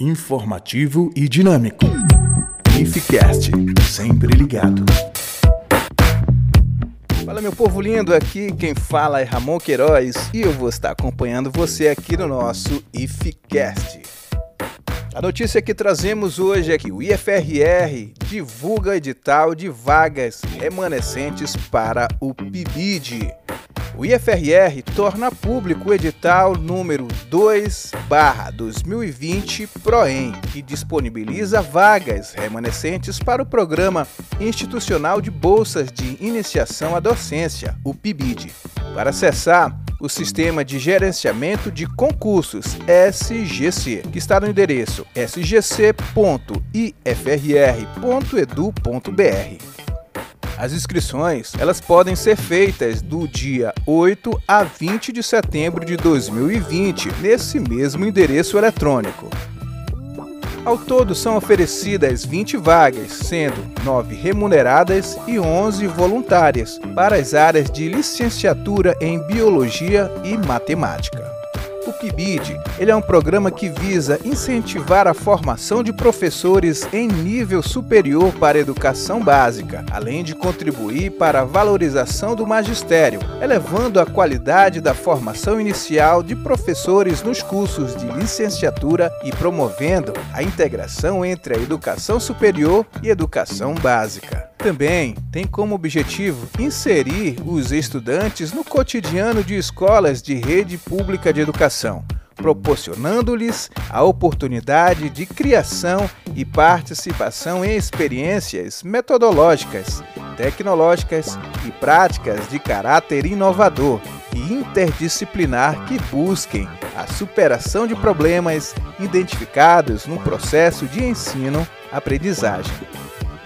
informativo e dinâmico. IFCast, sempre ligado. Fala meu povo lindo, aqui quem fala é Ramon Queiroz e eu vou estar acompanhando você aqui no nosso IFCast. A notícia que trazemos hoje é que o IFRR divulga edital de vagas remanescentes para o PIBID. O IFRR torna público o edital número 2/2020 PROEM, que disponibiliza vagas remanescentes para o Programa Institucional de Bolsas de Iniciação à Docência, o PIBID. Para acessar o Sistema de Gerenciamento de Concursos, SGC, que está no endereço sgc.ifrr.edu.br. As inscrições, elas podem ser feitas do dia 8 a 20 de setembro de 2020, nesse mesmo endereço eletrônico. Ao todo são oferecidas 20 vagas, sendo 9 remuneradas e 11 voluntárias, para as áreas de licenciatura em Biologia e Matemática. PIBID ele é um programa que visa incentivar a formação de professores em nível superior para a educação básica, além de contribuir para a valorização do magistério, elevando a qualidade da formação inicial de professores nos cursos de licenciatura e promovendo a integração entre a educação superior e educação básica. Também tem como objetivo inserir os estudantes no cotidiano de escolas de rede pública de educação, proporcionando-lhes a oportunidade de criação e participação em experiências metodológicas, tecnológicas e práticas de caráter inovador e interdisciplinar que busquem a superação de problemas identificados no processo de ensino-aprendizagem.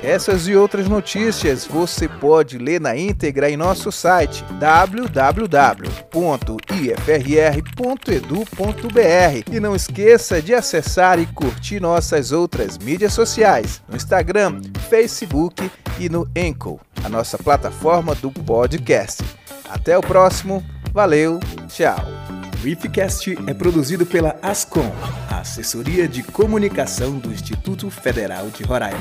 Essas e outras notícias você pode ler na íntegra em nosso site www.ifrr.edu.br e não esqueça de acessar e curtir nossas outras mídias sociais no Instagram, Facebook e no Enco, a nossa plataforma do podcast. Até o próximo, valeu, tchau. O IFCast é produzido pela Ascom, a Assessoria de Comunicação do Instituto Federal de Roraima.